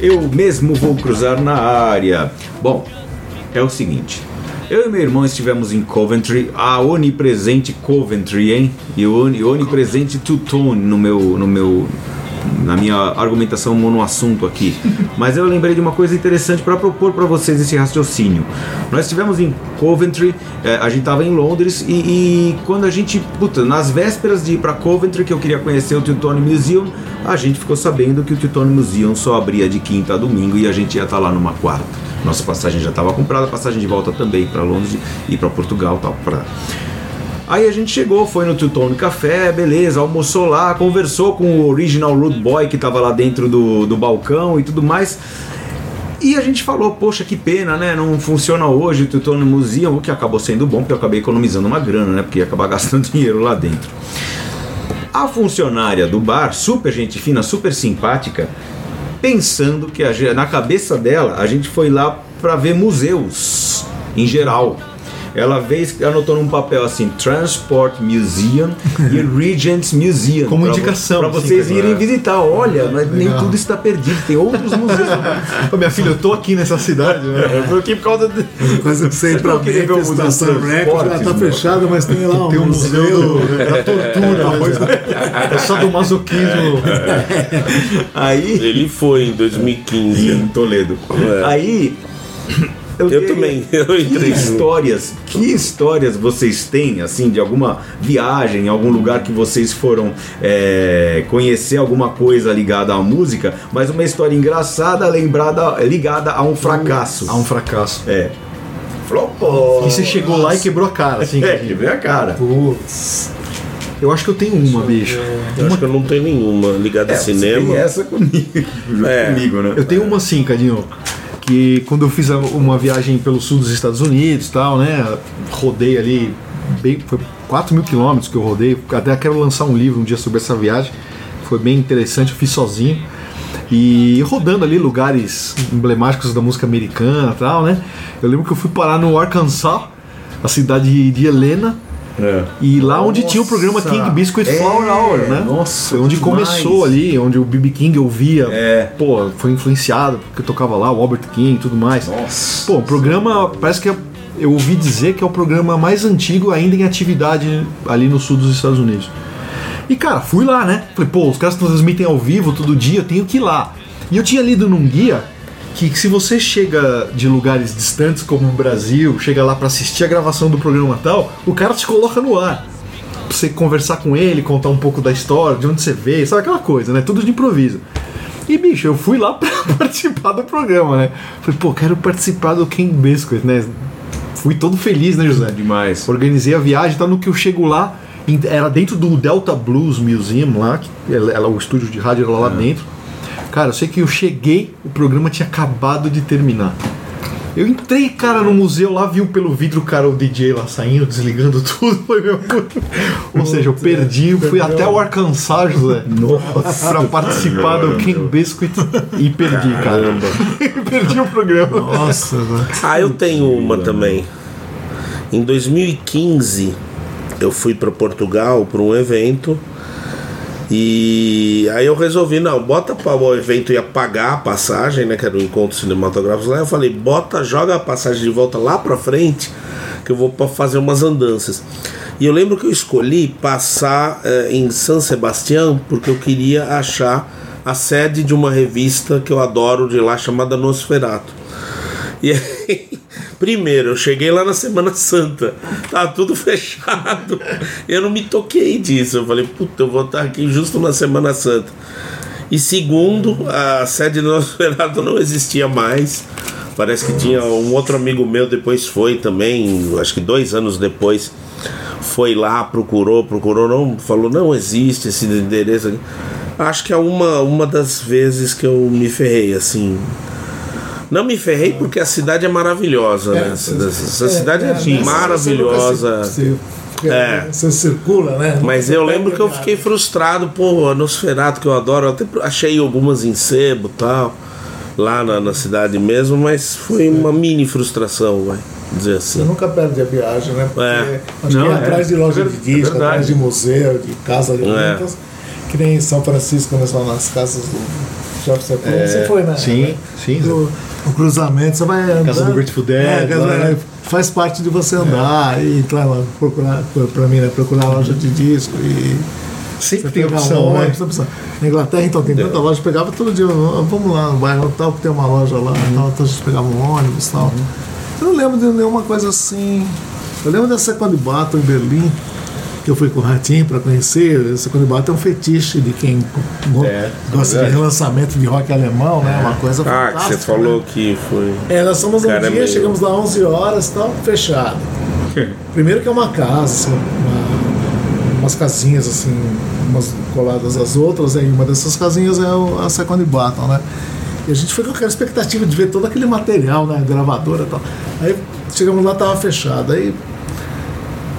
Eu mesmo vou cruzar na área. Bom, é o seguinte. Eu e meu irmão estivemos em Coventry, a onipresente Coventry, hein? E o oni- onipresente Two-Tone no meu, no meu, na minha argumentação monoassunto aqui. Mas eu lembrei de uma coisa interessante para propor para vocês esse raciocínio. Nós estivemos em Coventry, eh, a gente estava em Londres e, e quando a gente, puta, nas vésperas de ir para Coventry, que eu queria conhecer o Teutonic Museum, a gente ficou sabendo que o Teutonic Museum só abria de quinta a domingo e a gente ia estar lá numa quarta. Nossa passagem já estava comprada, passagem de volta também para Londres e para Portugal, tal, para Aí a gente chegou, foi no Teutonic Café, beleza, almoçou lá, conversou com o original Rude Boy que tava lá dentro do, do balcão e tudo mais. E a gente falou, poxa, que pena, né? Não funciona hoje o Teutonic Museum, o que acabou sendo bom, porque eu acabei economizando uma grana, né? Porque ia acabar gastando dinheiro lá dentro. A funcionária do bar, super gente fina, super simpática, pensando que a na cabeça dela a gente foi lá para ver museus em geral. Ela veio, anotou num papel assim, Transport Museum e Regents Museum. Como pra- indicação, Pra assim, vocês irem visitar. Olha, mas nem tudo está perdido, tem outros museus. Ô, minha filha, eu tô aqui nessa cidade, né? Eu tô aqui por causa de... pra Eu ver o Memphis, Museu Estação dos Record, Transportes, tá fechada, mas tem lá um Tem um museu do- da tortura? É só do masoquismo. Aí... Ele foi em 2015. em Toledo. É. Aí. Eu queria- também, eu Que entrei histórias, que histórias vocês têm, assim, de alguma viagem, algum lugar que vocês foram é, conhecer alguma coisa ligada à música, mas uma história engraçada, lembrada, ligada a um fracasso. Há um fracasso. É. Flopou. E você chegou lá e quebrou a cara, assim. É, a cara. Putz. Eu acho que eu tenho uma, bicho. Eu acho que eu não tenho nenhuma ligada É, a você cinema. tem essa comigo, É. comigo, né? Eu tenho uma sim, Cadinho. Que quando eu fiz uma viagem pelo sul dos Estados Unidos tal, né? Rodei ali, bem, foi 4 mil quilômetros que eu rodei. Até quero lançar um livro um dia sobre essa viagem. Foi bem interessante, eu fiz sozinho. E rodando ali lugares emblemáticos da música americana tal, né? Eu lembro que eu fui parar no Arkansas, a cidade de Helena. É. E lá onde tinha o programa. King Biscuit É, Flower Hour, né? nossa, Foi onde demais. começou ali, onde o BB King ouvia. É. Pô, foi influenciado, porque eu tocava lá, o Albert King e tudo mais. Nossa. Pô, o programa parece que é, eu ouvi dizer que é o programa mais antigo ainda em atividade ali no sul dos Estados Unidos. E cara, fui lá, né? Falei, pô, os caras transmitem ao vivo todo dia, eu tenho que ir lá. E eu tinha lido num guia que se você chega de lugares distantes como o Brasil, chega lá pra assistir a gravação do programa tal, o cara te coloca no ar. Pra você conversar com ele, contar um pouco da história, de onde você veio, sabe aquela coisa, né? Tudo de improviso. E bicho, eu fui lá pra participar do programa, né? Falei, pô, quero participar do King Biscuit, né? Fui todo feliz, né, José? Demais. Organizei a viagem, tá no que eu chego lá, era dentro do Delta Blues Museum lá, que ela, ela- o estúdio de rádio era lá dentro. Cara, eu sei que eu cheguei, o programa tinha acabado de terminar. Eu entrei, cara, no museu lá, vi pelo vidro, cara, o DJ lá saindo, desligando tudo. Foi meu. Ou seja, eu perdi, fui até o Arkansas, José. Nossa. Pra participar do King Biscuit e perdi, cara. perdi o programa. Nossa, velho. Ah, eu tenho uma também. Em 2015, eu fui para Portugal para um evento. E aí eu resolvi, não, bota para o evento ia pagar a passagem, né? Que era o encontro cinematográfico lá. Eu falei, bota, joga a passagem de volta lá pra frente, que eu vou fazer umas andanças. E eu lembro que eu escolhi passar eh, em San Sebastião porque eu queria achar a sede de uma revista que eu adoro de lá chamada Nosferato. E aí, primeiro, eu cheguei lá na Semana Santa, tá tudo fechado. Eu não me toquei disso. Eu falei, puta, eu vou estar aqui justo na Semana Santa. E segundo, a sede do Nosferatu não existia mais. Parece que tinha um outro amigo meu, depois foi também, acho que dois anos depois, foi lá, procurou, procurou, não, falou, não existe esse endereço aqui. Acho que é uma, uma das vezes que eu me ferrei, assim. Não me ferrei porque a cidade é maravilhosa, né? Essa, essa cidade é, nessa- maravilhosa. Você, você, É. você circula, né? Mas eu lembro que eu fiquei frustrado, pô, a Nosferatu que eu adoro, eu até achei algumas em sebo e tal, lá na, na cidade mesmo, mas foi uma mini frustração, vai dizer Você assim. nunca perde a viagem, né? Porque É. acho Não, que é é. atrás de loja de disco, verdade. atrás de museu, de casa de É. que nem em São Francisco, quando são nas casas do Jefferson Airplane. Você foi, né? Sim, sim. Do, o cruzamento, você vai andar. Casa do Grateful Dead, É, né? faz parte de você andar e entrar lá, procurar, pra mim, né? Procurar loja de disco e. Sempre tem opção, uma, né? opção. Na Inglaterra, então, tem tanta loja, pegava todo dia, "Ah, vamos lá no bairro tal, que tem uma loja lá, tal, então a gente pegava um ônibus e tal. Eu não lembro de nenhuma coisa assim. Eu lembro da Second Battle em Berlim, que eu fui com o Ratinho para conhecer. A Second Battle é um fetiche de quem É, gosta verdade. de relançamento de rock alemão, né? Uma coisa Ah, que fantástica. você falou né? que foi. É, nós fomos um dia, é meio- chegamos lá 11 horas, tal, fechado. Primeiro que é uma casa, uma- umas casinhas assim, umas coladas às outras, aí uma dessas casinhas é o- a Second Battle, né? E a gente foi com aquela expectativa de ver todo aquele material, né? Gravadora e tal. Aí chegamos lá, tava fechado. Aí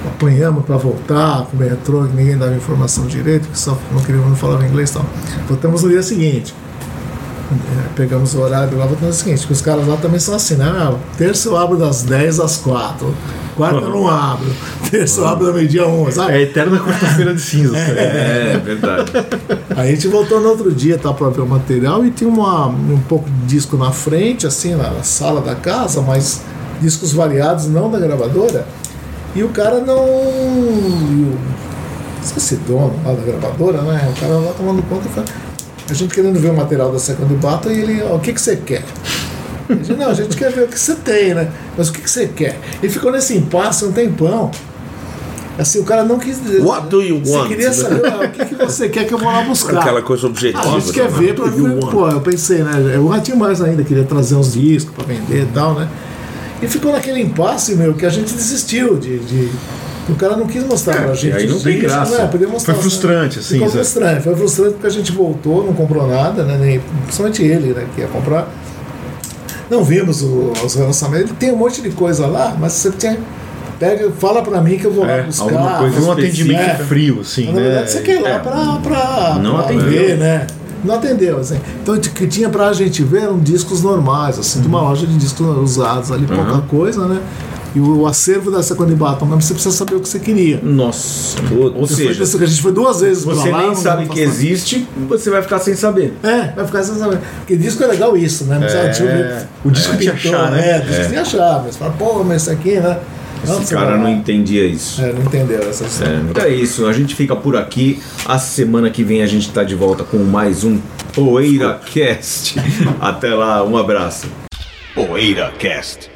apanhamos para voltar pro metrô, que ninguém dava informação direito, que só não queriam não falava inglês e tal. Voltamos no dia seguinte. É, pegamos o horário lá, voltamos no seguinte, que os caras lá também são assim, né? Ah, terça eu abro das 10 às 4. Quarta eu não abro. Terça eu abro da meio-dia 11, sabe? É eterna quarta-feira de cinzas. cara. É, verdade. Aí a gente voltou no outro dia tá, para ver o material e tinha uma, um pouco de disco na frente, assim, na sala da casa, mas discos variados, não da gravadora. E o cara não. e o- Esqueci dono lá da gravadora, né? O cara lá tomando conta e falou, a gente querendo ver o material da Second Battle e ele, ó, o que, que você quer? Disse, não, a gente quer ver o que você tem, né? Mas o que, que você quer? Ele ficou nesse impasse um tempão. Assim, o cara não quis dizer. What do you Você want? queria saber ah, o que, que você quer que eu vou lá buscar. Aquela coisa objetiva. A gente quer né? ver pra ver. Pô, eu pensei, né? O Ratinho mais ainda queria trazer uns discos pra vender e tal, né? E ficou naquele impasse, meu, que a gente desistiu de. de- o cara não quis mostrar pra gente. aí não tem discos, graça. né? Mostrar, Foi frustrante, né? assim, Ficou frustrante. Foi frustrante porque a gente voltou, não comprou nada, né? Nem, principalmente ele, né? Que ia comprar. Não vimos o- os relançamentos. Ele tem um monte de coisa lá, mas você tinha. Pega, fala pra mim que eu vou lá É, buscar. alguma coisa, um específica. atendimento É. frio, assim, Mas, na né? verdade, você quer ir lá É. pra, pra, Não pra atendeu. ver, né? Não atendeu, assim. Então, o que tinha pra gente ver eram discos normais, assim, de uma loja de discos usados ali, pouca coisa, né? E o acervo da Second Button, mas você precisa saber o que você queria. Nossa. Putz. Ou seja, Foi- a gente foi duas vezes pra você lá, nem sabe que existe, você vai ficar sem saber. É, vai ficar sem saber. Porque disco é legal isso, né? Não ver. O disco tinha que achar, né? É, o disco tem que achar, mas fala, pô, mas isso aqui, né? Esse cara não entendia isso. É, não entendeu essa história. É, então é isso, a gente fica por aqui. A semana que vem a gente tá de volta com mais um Poeira Cast. Até lá, um abraço. Poeira Cast.